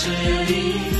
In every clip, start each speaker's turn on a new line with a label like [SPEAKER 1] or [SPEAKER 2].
[SPEAKER 1] 只有你。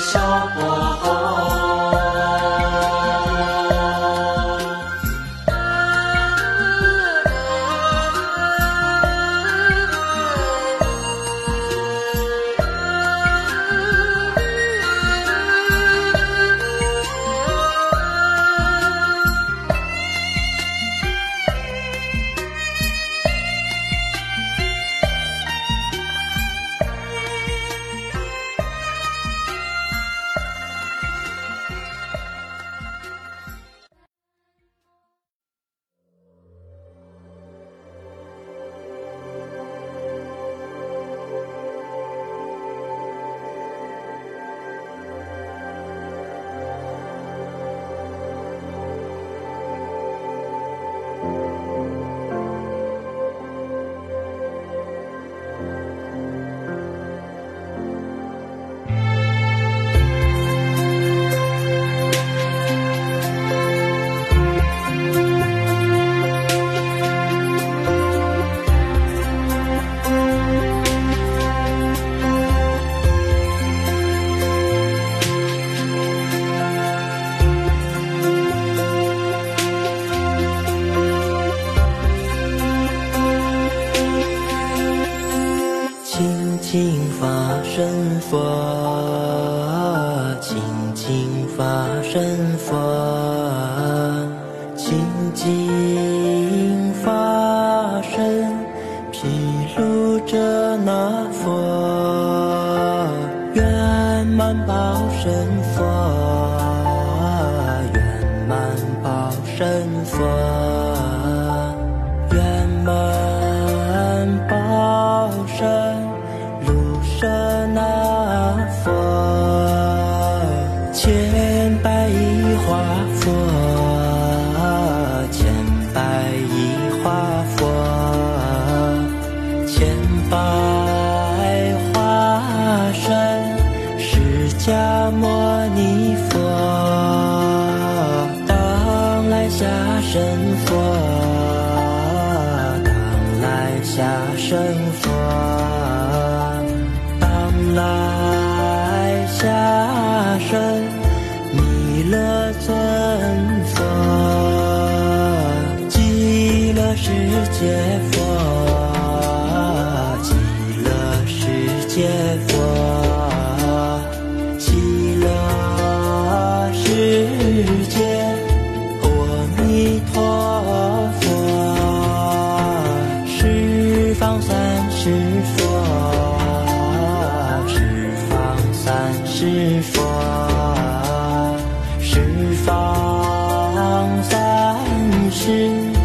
[SPEAKER 1] 小伙发人佛。神佛当来下生佛当来下生弥勒尊佛极乐世界。是。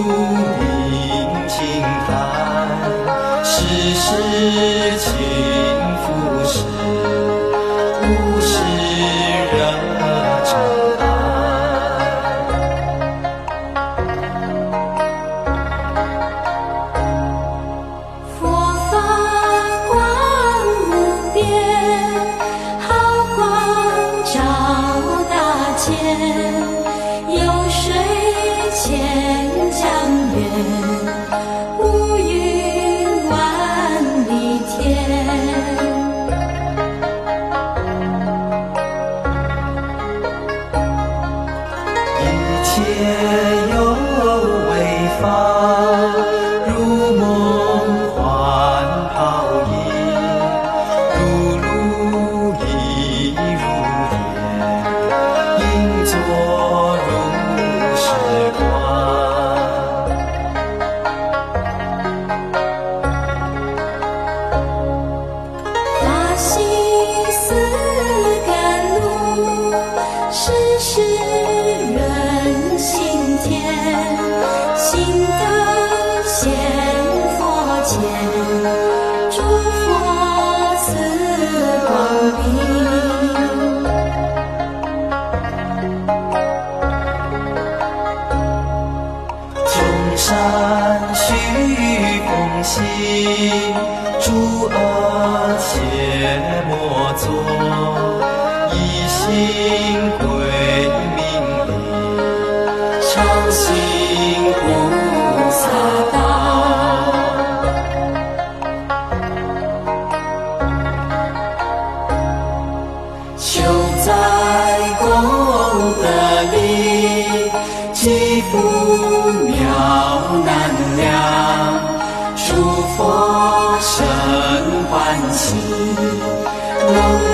[SPEAKER 1] you. 佛且莫作，一心归命礼，常行菩萨道。求在功德力，积福妙难量，诸佛生。follow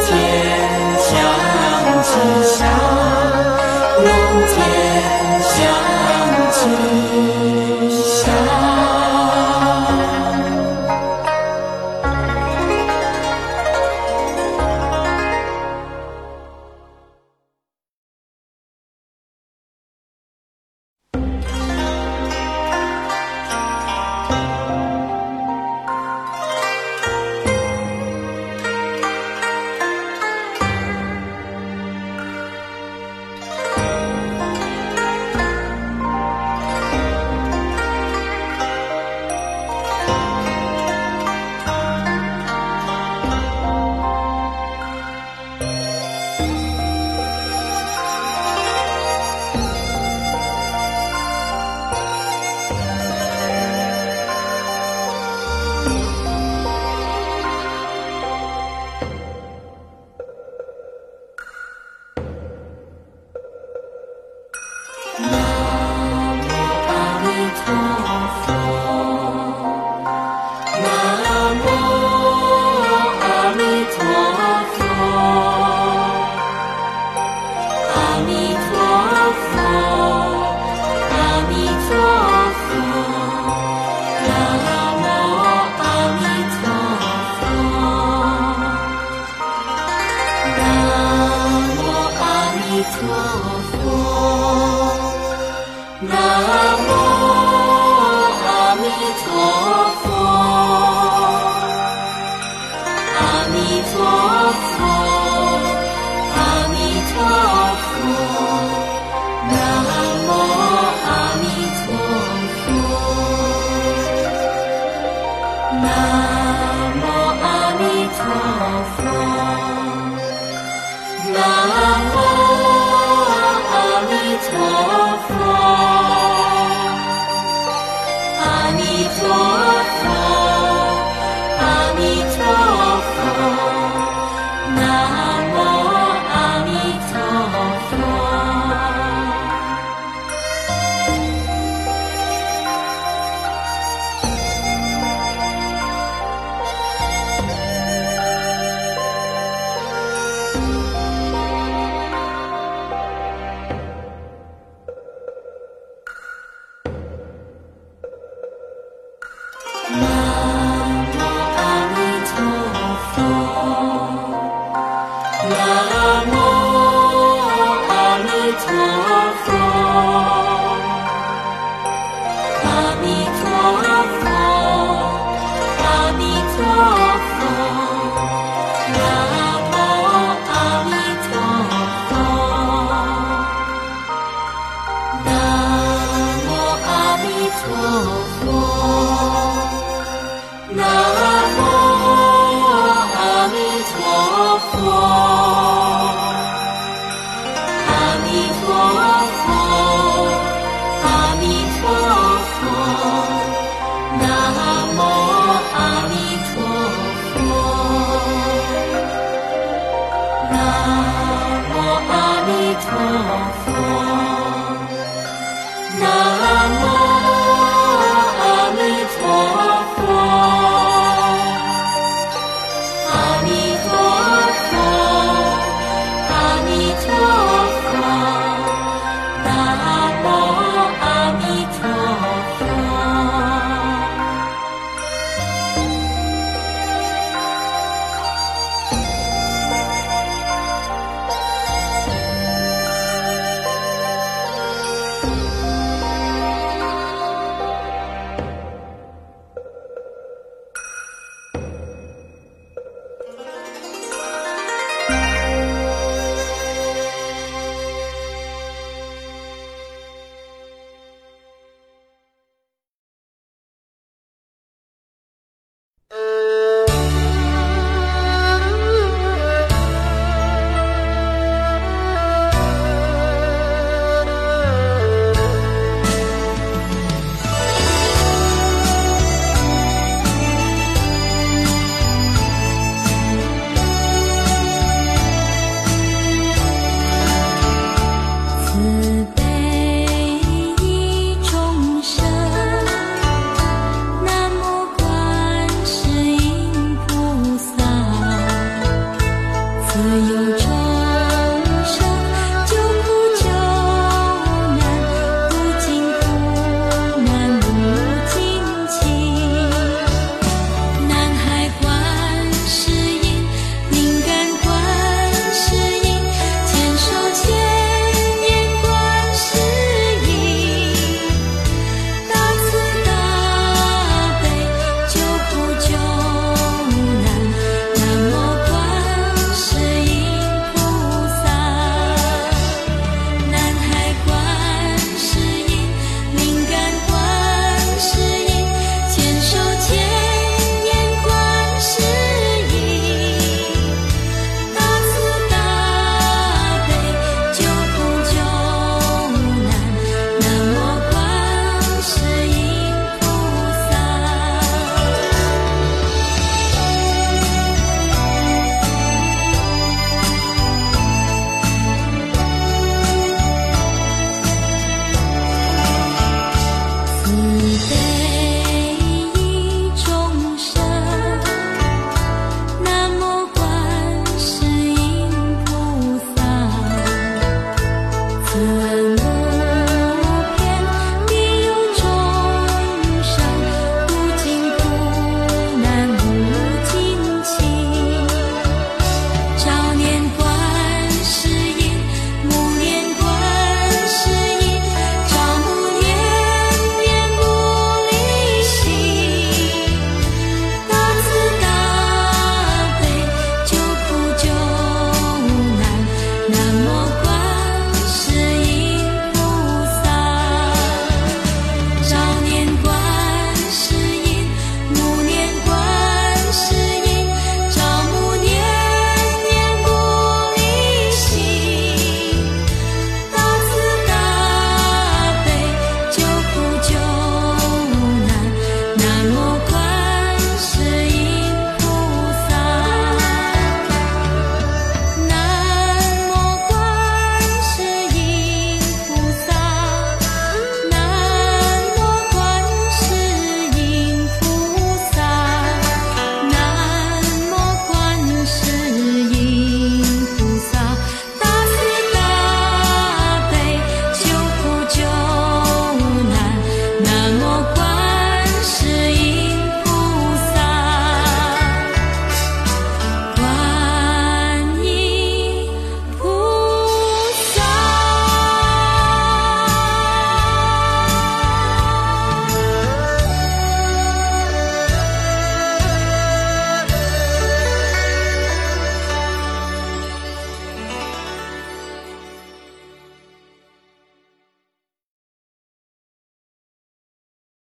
[SPEAKER 2] 自由穿